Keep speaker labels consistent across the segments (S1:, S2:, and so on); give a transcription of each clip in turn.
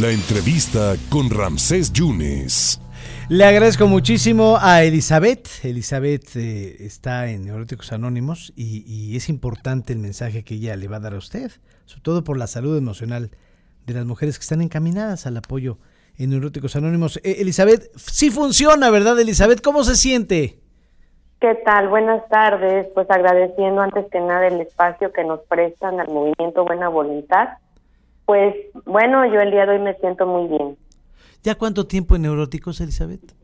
S1: La entrevista con Ramsés Yunes.
S2: Le agradezco muchísimo a Elizabeth. Elizabeth eh, está en Neuróticos Anónimos y, y, es importante el mensaje que ella le va a dar a usted, sobre todo por la salud emocional de las mujeres que están encaminadas al apoyo en Neuróticos Anónimos. Eh, Elizabeth, sí funciona, ¿verdad, Elizabeth? ¿Cómo se siente?
S3: ¿Qué tal? Buenas tardes. Pues agradeciendo antes que nada el espacio que nos prestan al movimiento Buena Voluntad pues bueno, yo el día de hoy me siento muy bien.
S2: ¿Ya cuánto tiempo en neuróticos, Elizabeth?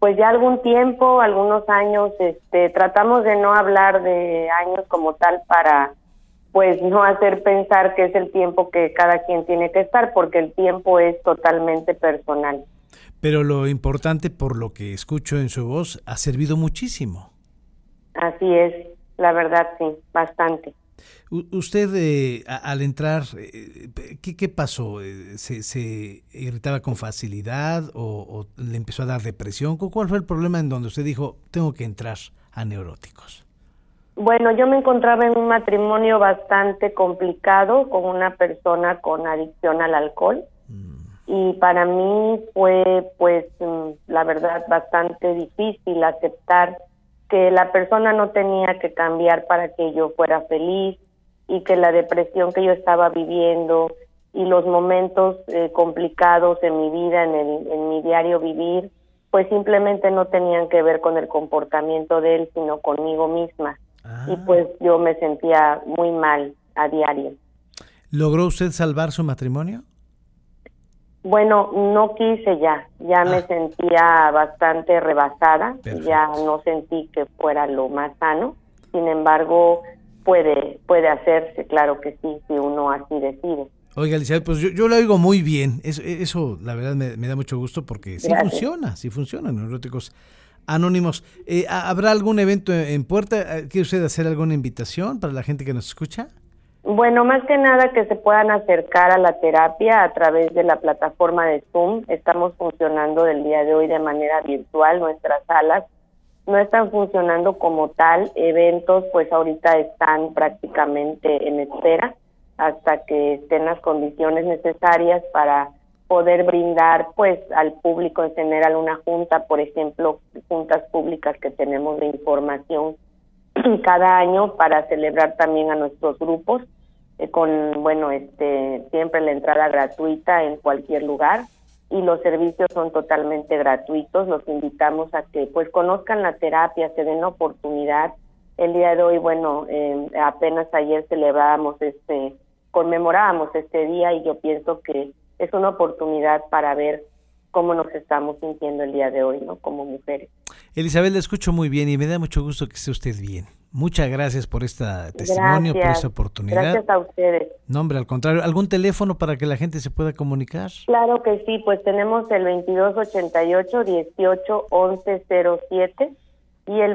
S3: Pues ya algún tiempo, algunos años, este, tratamos de no hablar de años como tal para pues no hacer pensar que es el tiempo que cada quien tiene que estar, porque el tiempo es totalmente personal.
S2: Pero lo importante, por lo que escucho en su voz, ha servido muchísimo.
S3: Así es, la verdad sí, bastante
S2: usted eh, al entrar, eh, ¿qué, ¿qué, pasó? Eh, ¿Se, ¿Se, irritaba con facilidad o, le empezó a dar depresión? ¿Cuál fue el problema en donde usted dijo, tengo que entrar a neuróticos?
S3: Bueno, yo me encontraba en un matrimonio bastante complicado con una persona con adicción al alcohol. Mm. Y para mí fue, pues, mm, la verdad, bastante difícil aceptar que la persona no tenía que cambiar para que yo fuera feliz y que la depresión que yo estaba viviendo y los momentos eh, complicados en mi vida, en, el, en mi diario vivir, pues simplemente no tenían que ver con el comportamiento de él, sino conmigo misma. Y ah. pues yo me sentía muy mal a diario.
S2: ¿Logró usted salvar su matrimonio?
S3: Bueno, no quise ya, ya me ah. sentía bastante rebasada, ya no sentí que fuera lo más sano. Sin embargo, puede puede hacerse, claro que sí, si uno así decide.
S2: Oiga, Elizabeth, pues yo, yo lo oigo muy bien. Eso, eso la verdad, me, da mucho gusto porque sí funciona, sí funciona, neuróticos anónimos. Eh, ¿Habrá algún evento en puerta? ¿Quiere usted hacer alguna invitación para la gente que nos escucha?
S3: Bueno, más que nada que se puedan acercar a la terapia a través de la plataforma de Zoom. Estamos funcionando del día de hoy de manera virtual. Nuestras salas no están funcionando como tal. Eventos, pues ahorita están prácticamente en espera hasta que estén las condiciones necesarias para poder brindar pues al público en general una junta, por ejemplo, juntas públicas que tenemos de información cada año para celebrar también a nuestros grupos eh, con bueno este siempre la entrada gratuita en cualquier lugar y los servicios son totalmente gratuitos los invitamos a que pues conozcan la terapia se den oportunidad el día de hoy bueno eh, apenas ayer celebrábamos este conmemorábamos este día y yo pienso que es una oportunidad para ver cómo nos estamos sintiendo el día de hoy, ¿no? Como mujeres.
S2: Elizabeth, la escucho muy bien y me da mucho gusto que esté usted bien. Muchas gracias por este testimonio, por esta oportunidad.
S3: Gracias a ustedes.
S2: No, hombre, al contrario. ¿Algún teléfono para que la gente se pueda comunicar?
S3: Claro que sí, pues tenemos el 2288-181107 y el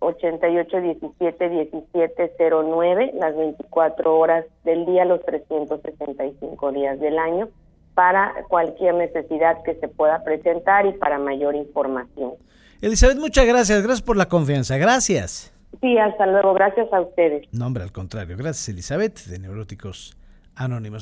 S3: 2288-171709, las 24 horas del día, los 365 días del año, para cualquier necesidad que se pueda presentar y para mayor información.
S2: Elizabeth, muchas gracias. Gracias por la confianza. Gracias.
S3: Sí, hasta luego. Gracias a ustedes.
S2: No, hombre, al contrario. Gracias, Elizabeth, de Neuróticos Anónimos.